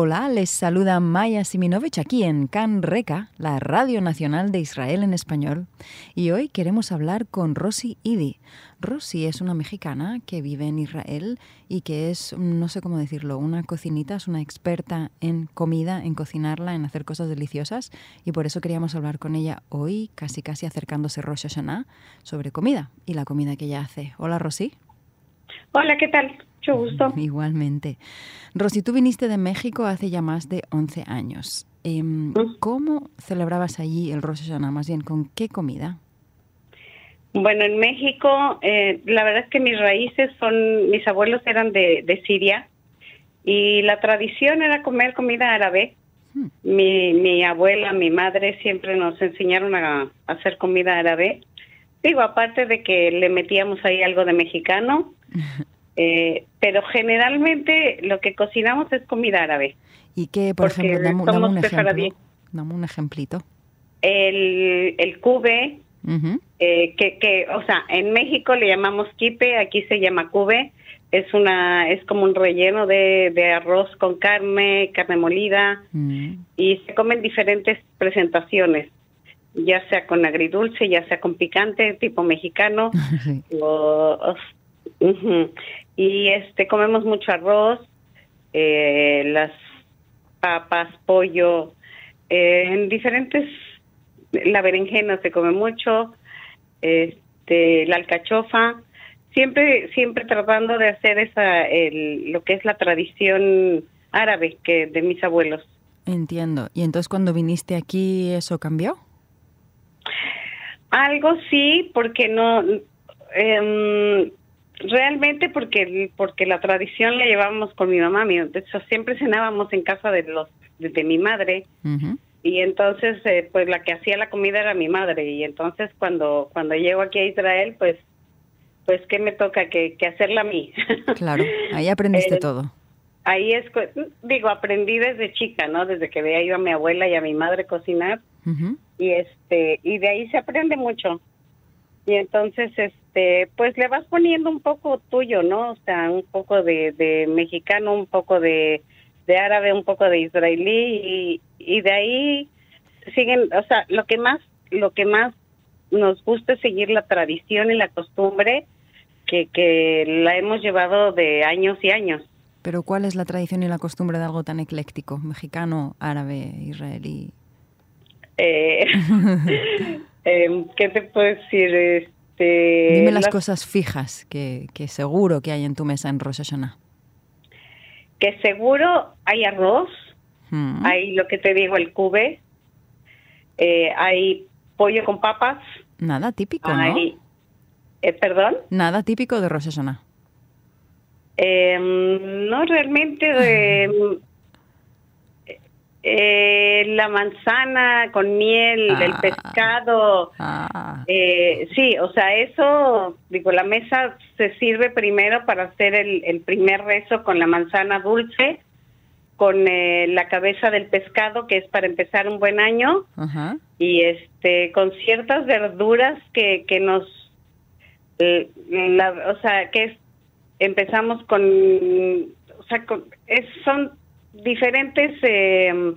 Hola, les saluda Maya Siminovich aquí en CAN Reca, la Radio Nacional de Israel en español. Y hoy queremos hablar con Rosy Idi. Rosy es una mexicana que vive en Israel y que es, no sé cómo decirlo, una cocinita, es una experta en comida, en cocinarla, en hacer cosas deliciosas. Y por eso queríamos hablar con ella hoy, casi casi acercándose Rosh Hashanah, sobre comida y la comida que ella hace. Hola, Rosy. Hola, ¿qué tal? Mucho gusto. Igualmente. Rosy, tú viniste de México hace ya más de 11 años. Em, ¿Cómo celebrabas allí el Rosh Hashanah? Más bien, ¿con qué comida? Bueno, en México, eh, la verdad es que mis raíces son, mis abuelos eran de, de Siria y la tradición era comer comida árabe. Hmm. Mi, mi abuela, mi madre siempre nos enseñaron a, hacer comida árabe. Digo, aparte de que le metíamos ahí algo de mexicano, eh, pero generalmente lo que cocinamos es comida árabe. ¿Y qué, por ejemplo, dame, dame un ejemplo? Dame un ejemplito. El, el cube, eh, que, que, o sea, en México le llamamos quipe, aquí se llama cube. Es una, es como un relleno de, de arroz con carne, carne molida, Mm. y se comen diferentes presentaciones, ya sea con agridulce, ya sea con picante, tipo mexicano, Sí. o. y este comemos mucho arroz, eh, las papas, pollo, eh, en diferentes, la berenjena se come mucho, este, la alcachofa, siempre, siempre tratando de hacer esa, el, lo que es la tradición árabe que de mis abuelos. Entiendo. ¿Y entonces cuando viniste aquí eso cambió? Algo sí, porque no, em, realmente porque porque la tradición la llevábamos con mi mamá, mi, de hecho, siempre cenábamos en casa de los de, de mi madre. Y entonces eh, pues la que hacía la comida era mi madre. Y entonces cuando cuando llego aquí a Israel pues pues qué me toca que, que hacerla a mí. Claro, ahí aprendiste Eh, todo. Ahí es, digo, aprendí desde chica, ¿no? Desde que veía yo a mi abuela y a mi madre cocinar. Y este y de ahí se aprende mucho. Y entonces este pues le vas poniendo un poco tuyo no o sea un poco de, de mexicano un poco de, de árabe un poco de israelí y, y de ahí siguen o sea lo que más lo que más nos gusta es seguir la tradición y la costumbre que que la hemos llevado de años y años Pero ¿cuál es la tradición y la costumbre de algo tan ecléctico? Mexicano, árabe, israelí. eh, em, qué te puedo decir este Dime las las- cosas fijas que, que seguro que hay en tu mesa en Rosh Hashanah. que seguro hay arroz, Mm. hay lo que te digo, el cube, eh, hay pollo con papas, Nada típico, ¿no? eh, perdón, Nada típico de Rosh Hashanah. Em, no realmente em, eh, la manzana con miel, el Ah. pescado, Ah, Eh, sí, o sea, eso, digo, la mesa se sirve primero para hacer el, el primer rezo con la manzana dulce, con eh, la cabeza del pescado, que es para empezar un buen año, y este, con ciertas verduras que, que nos, eh, la- o sea, que es, empezamos con, o sea, con- es, son diferentes, eh,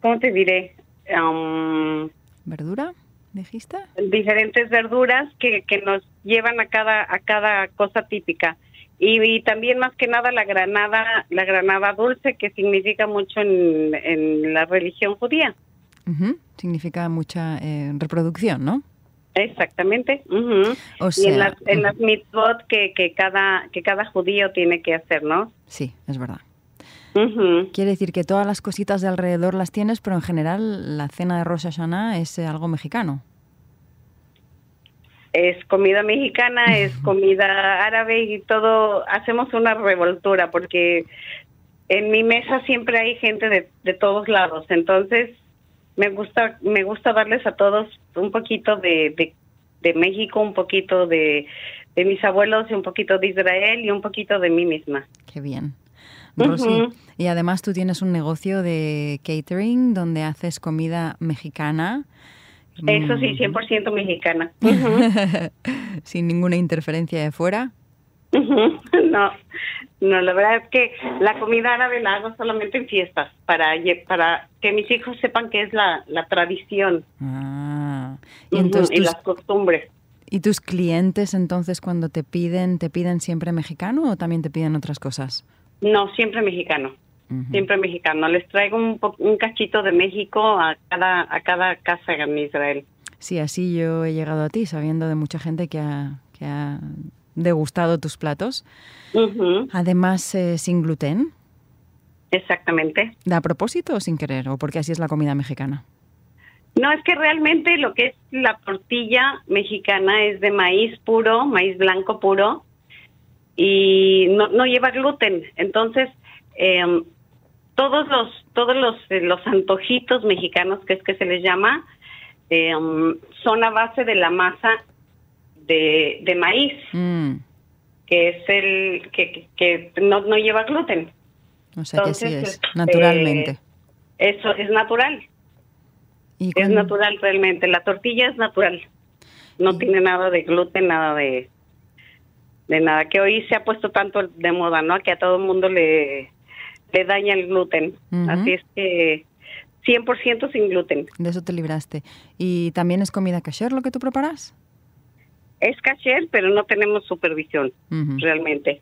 ¿cómo te diré? Um, ¿Verdura? ¿Dijiste? diferentes verduras que, que nos llevan a cada a cada cosa típica y, y también más que nada la granada la granada dulce que significa mucho en, en la religión judía. Significa mucha eh, reproducción, ¿no? exactamente. O y sea, en las en las mitzvot que, que cada que cada judío tiene que hacer no Sí, es verdad. Ujú. Quiere decir que todas las cositas de alrededor las tienes, pero en general la cena de Rosh Hashanah es eh, algo mexicano. es comida mexicana, es comida árabe y todo, hacemos una revoltura porque en mi mesa siempre hay gente de, de todos lados, entonces me gusta me gusta darles a todos un poquito de, de, de México, un poquito de, de mis abuelos y un poquito de Israel y un poquito de mí misma. Qué bien. Rosy. Y además tú tienes un negocio de catering donde haces comida mexicana. Eso sí, 100% mexicana. Sin ninguna interferencia de fuera. No, no, la verdad es que la comida árabe la hago solamente en fiestas, para, para que mis hijos sepan que es la, la tradición. Ah, y, entonces las costumbres. ¿Y tus clientes entonces cuando te piden, te piden siempre mexicano o también te piden otras cosas? No, siempre mexicano. Siempre mexicano. Les traigo un, un cachito de México a cada, a cada casa en Israel. Sí, así yo he llegado a ti, sabiendo de mucha gente que ha, que ha degustado tus platos. Además, eh, sin gluten. Exactamente. ¿De a propósito o sin querer? ¿O porque así es la comida mexicana? No, es que realmente lo que es la tortilla mexicana es de maíz puro, maíz blanco puro, y no, no lleva gluten. Entonces, eh, todos los todos los eh, los antojitos mexicanos que es que se les llama eh, um, son a base de la masa de, de maíz mm. que es el que, que, no, no, lleva gluten. O sea que sí es este, naturalmente. eso es natural. Es natural realmente. La tortilla es natural. No tiene nada de gluten nada de de nada que hoy se ha puesto tanto de moda no que a todo el mundo le le daña el gluten. Así es que 100% sin gluten. De eso te libraste. ¿Y también es comida kasher lo que tú preparas? Es kasher, pero no tenemos supervisión realmente.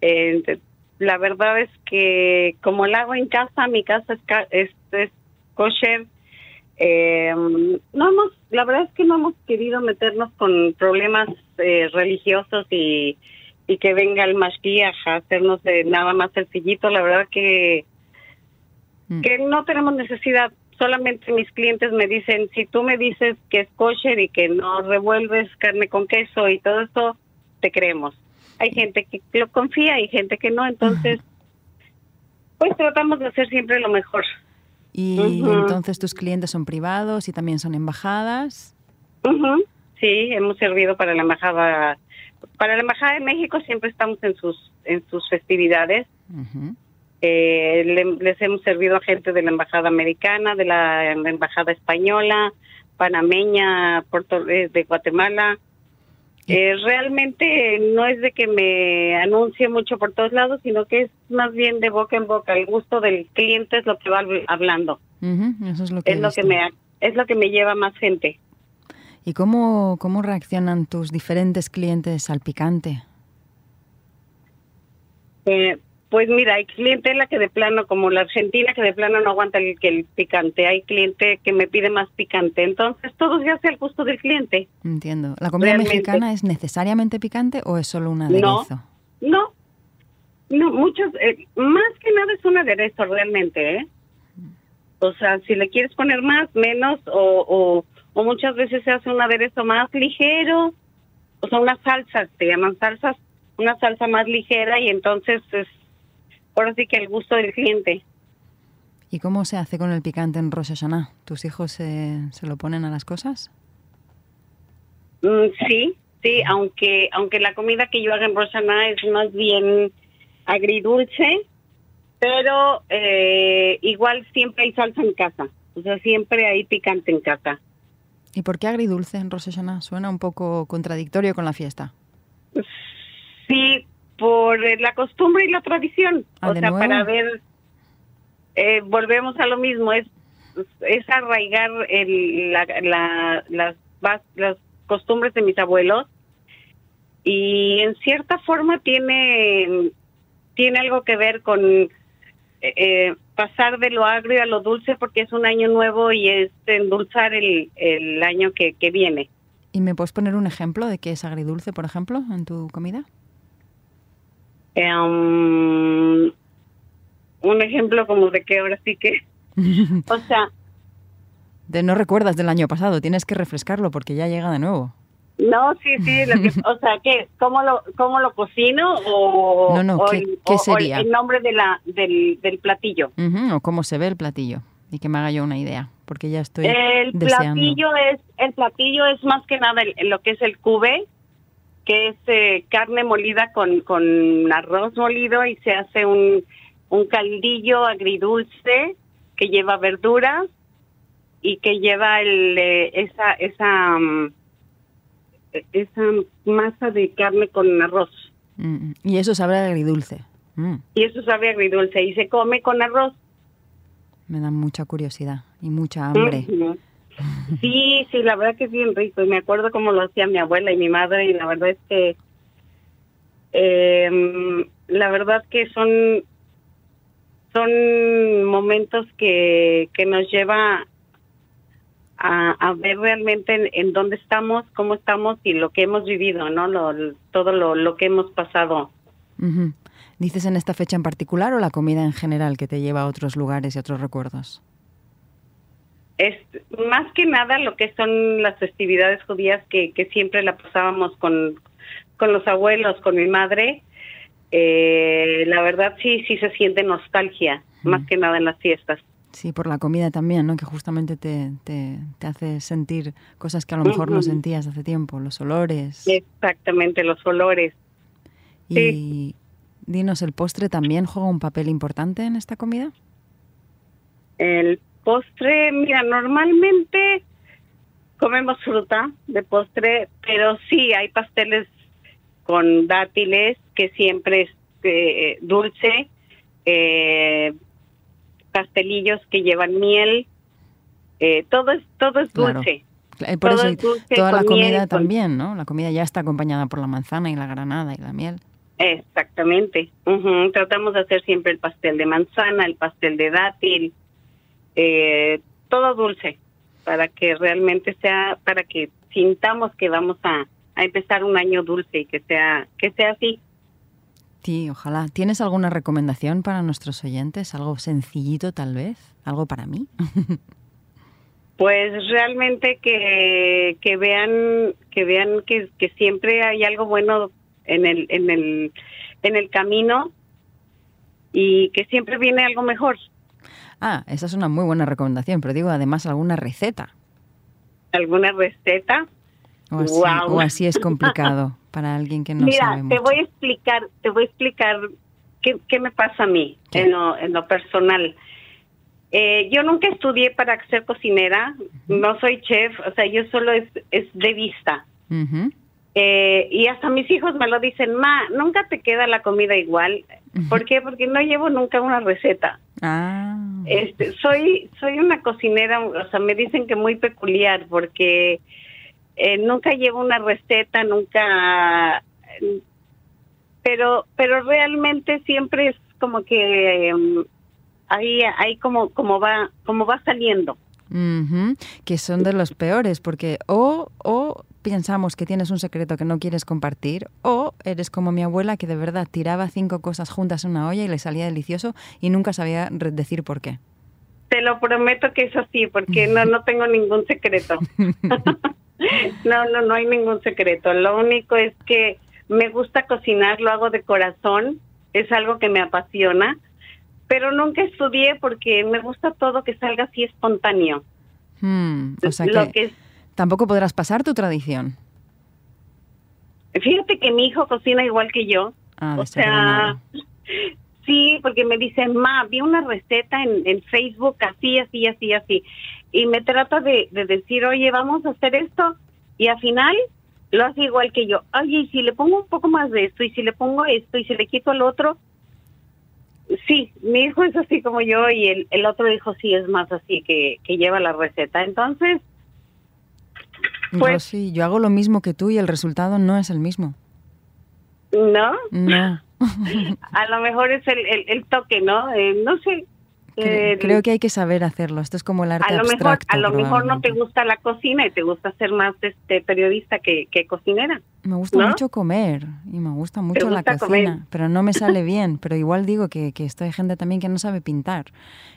Eh, la verdad es que como la hago en casa, mi casa es, es, kosher. Eh, no hemos, la verdad es que no hemos querido meternos con problemas eh, religiosos y y que venga el Mashgiach a hacernos de nada más sencillito, la verdad que, mm. que no tenemos necesidad. Solamente mis clientes me dicen, si tú me dices que es kosher y que no revuelves carne con queso y todo eso, te creemos. Hay gente que lo confía y gente que no, entonces, pues tratamos de hacer siempre lo mejor. ¿Y entonces tus clientes son privados y también son embajadas? Sí, hemos servido para la embajada para la Embajada de México siempre estamos en sus en sus festividades. Eh, les hemos servido a gente de la Embajada Americana, de la, Embajada Española, panameña, Puerto, eh, de Guatemala. Eh, realmente no es de que me anuncie mucho por todos lados, sino que es más bien de boca en boca. El gusto del cliente es lo que va hablando. Eso es lo que, es lo que me es lo que me lleva más gente. ¿Y cómo, cómo reaccionan tus diferentes clientes al picante? Eh, pues mira, hay clientela que de plano, como la Argentina, que de plano no aguanta el, el picante. Hay cliente que me pide más picante. Entonces, todo se hace al gusto del cliente. Entiendo. ¿La comida mexicana es necesariamente picante o es solo un aderezo? No, no. muchos, eh, más que nada es un aderezo realmente, ¿eh? O sea, si le quieres poner más, menos o o muchas veces se hace un aderezo más ligero, o sea, unas salsas, se llaman salsas, una salsa más ligera y entonces es ahora sí que el gusto del cliente. ¿Y cómo se hace con el picante en Rosh Hashanah? ¿Tus hijos se, lo ponen a las cosas? Mm, sí, sí, aunque aunque la comida que yo hago en Rosh Hashanah es más bien agridulce, pero eh, igual siempre hay salsa en casa, o sea, siempre hay picante en casa. ¿Y por qué agridulce en Rosh Suena un poco contradictorio con la fiesta. Sí, por la costumbre y la tradición. Ah, o sea, para ver, eh, volvemos a lo mismo, es, es arraigar el, la, las, las costumbres de mis abuelos y en cierta forma tiene, tiene algo que ver con eh, pasar de lo agrio a lo dulce porque es un año nuevo y es endulzar el, el año que, que viene. ¿Y me puedes poner un ejemplo de qué es agridulce, por ejemplo, en tu comida? Um, un ejemplo como de que ahora sí que... o sea... De no recuerdas del año pasado, tienes que refrescarlo porque ya llega de nuevo. No, sí, sí, o sea, ¿qué? ¿Cómo lo, cómo lo cocino o, no, no, ¿qué, sería? el nombre de la, del, del platillo? o cómo se ve el platillo y que me haga yo una idea, porque ya estoy El platillo es el platillo es más que nada lo que es el cube, que es eh, carne molida con, con arroz molido y se hace un un caldillo agridulce que lleva verduras y que lleva el, eh, esa esa mm, esa masa de carne con arroz. Mm, y eso sabe agridulce. Mm. Y eso sabe agridulce y se come con arroz. Me da mucha curiosidad y mucha hambre. Sí, sí, la verdad que es bien rico. Y me acuerdo cómo lo hacía mi abuela y mi madre y la verdad es que eh, la verdad que son son momentos que, que nos lleva a, a ver realmente en, dónde estamos, cómo estamos y lo que hemos vivido, ¿no? Lo, todo lo, lo, que hemos pasado. ¿Dices en esta fecha en particular o la comida en general que te lleva a otros lugares y otros recuerdos? Es más que nada lo que son las festividades judías que, que siempre la pasábamos con, con los abuelos, con mi madre. Eh, la verdad sí, sí se siente nostalgia, más que nada en las fiestas. Sí, por la comida también, ¿no? Que justamente te, te, hace sentir cosas que a lo mejor no sentías hace tiempo, los olores. Exactamente, los olores. Y dinos, ¿el postre también juega un papel importante en esta comida? El postre, mira, normalmente comemos fruta de postre, pero sí hay pasteles con dátiles que siempre es eh, dulce. Eh, pastelillos que llevan miel, eh, todo es todo es dulce. Por eso toda la comida también, ¿no? La comida ya está acompañada por la manzana y la granada y la miel. Exactamente. Tratamos de hacer siempre el pastel de manzana, el pastel de dátil, eh, todo dulce, para que realmente sea, para que sintamos que vamos a, a empezar un año dulce y que sea, que sea así. Sí, ojalá. ¿Tienes alguna recomendación para nuestros oyentes? ¿Algo sencillito tal vez? ¿Algo para mí? pues realmente que, que vean que vean que, que siempre hay algo bueno en el en el en el camino y que siempre viene algo mejor. Ah, esa es una muy buena recomendación, pero digo además alguna receta. ¿Alguna receta? O así, es complicado para alguien que no Mira, te voy a explicar, te voy a explicar qué, qué me pasa a mí en lo, en lo personal. Eh, yo nunca estudié para ser cocinera, no soy chef, o sea, yo solo es, es de vista. eh, y hasta mis hijos me lo dicen, ma, nunca te queda la comida igual. ¿Por qué? Porque no llevo nunca una receta. Ah. Este, soy, soy una cocinera, o sea, me dicen que muy peculiar porque eh, nunca llevo una receta, nunca, pero, pero realmente siempre es como que um, ahí, ahí como, como va, como va saliendo. Que son de los peores, porque o, o pensamos que tienes un secreto que no quieres compartir, o eres como mi abuela que de verdad tiraba cinco cosas juntas en una olla y le salía delicioso y nunca sabía decir por qué. Te lo prometo que es así, porque no, no tengo ningún secreto. No, no, no hay ningún secreto. Lo único es que me gusta cocinar, lo hago de corazón, es algo que me apasiona, pero nunca estudié porque me gusta todo que salga así espontáneo. Hmm, o sea que, tampoco podrás pasar tu tradición. Fíjate que mi hijo cocina igual que yo. Ah, o sea, sí, porque me dice, ma, vi una receta en, en Facebook así, así, así, así y me trata de, decir, oye, vamos a hacer esto, y al final lo hace igual que yo. Oye, y si le pongo un poco más de esto, y si le pongo esto, y si le quito el otro, sí, mi hijo es así como yo, y el, el otro hijo sí es más así, que, que lleva la receta. Entonces, pues... sí, yo hago lo mismo que tú y el resultado no es el mismo. ¿No? No. a lo mejor es el, el, toque, ¿no? Eh, no sé, Creo, que hay que saber hacerlo. Esto es como el arte a lo abstracto. Mejor, a lo mejor no te gusta la cocina y te gusta ser más este periodista que, que cocinera. Me gusta mucho comer y me gusta mucho la cocina, pero no me sale bien. Pero igual digo que, que esto hay gente también que no sabe pintar.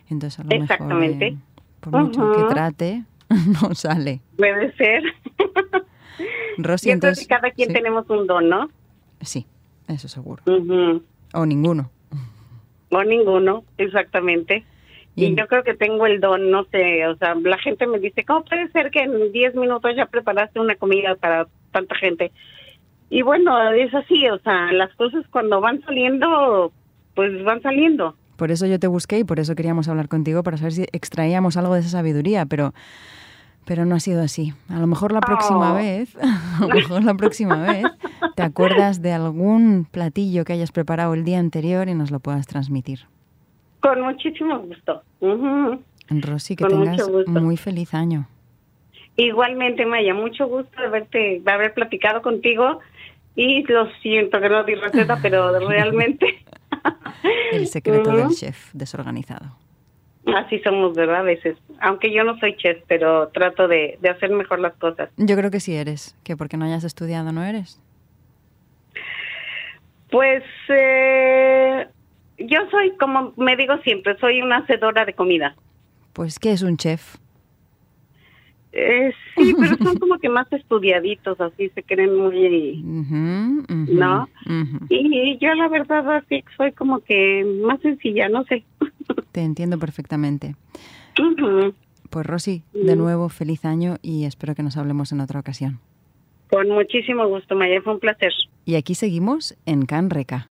Entonces a lo Exactamente. mejor, eh, por mucho que trate, no sale. Puede ser. Rosy, entonces, cada quien tenemos un don, ¿no? Sí, eso seguro. O ninguno. O ninguno, exactamente. Y, yo creo que tengo el don, no sé, o sea, la gente me dice, ¿cómo puede ser que en 10 minutos ya preparaste una comida para tanta gente? Y bueno, es así, o sea, las cosas cuando van saliendo, pues van saliendo. por eso yo te busqué y por eso queríamos hablar contigo para saber si extraíamos algo de esa sabiduría, pero pero no ha sido así. A lo mejor la próxima Oh. vez, a lo mejor la próxima vez, te acuerdas de algún platillo que hayas preparado el día anterior y nos lo puedas transmitir. Con muchísimo gusto. Ujú. Rosy, que Con tengas muy feliz año. Igualmente, Maya, mucho gusto de de haber platicado contigo. Y lo siento que no di receta, pero realmente. El secreto del chef desorganizado. Así somos, ¿verdad? A veces. Aunque yo no soy chef, pero trato de, de hacer mejor las cosas. Yo creo que sí eres, que porque no hayas estudiado no eres. Pues eh, yo soy, como me digo siempre, soy una hacedora de comida. Pues, ¿qué es un chef? Eh, sí, pero son como que más estudiaditos, así se creen muy... Ujú, ujú, No. ujú. Y yo la verdad así soy como que más sencilla, no sé. Te entiendo perfectamente. Pues Rosy, de nuevo, feliz año y espero que nos hablemos en otra ocasión. Con muchísimo gusto, Maya, fue un placer. Y aquí seguimos en Can Reca.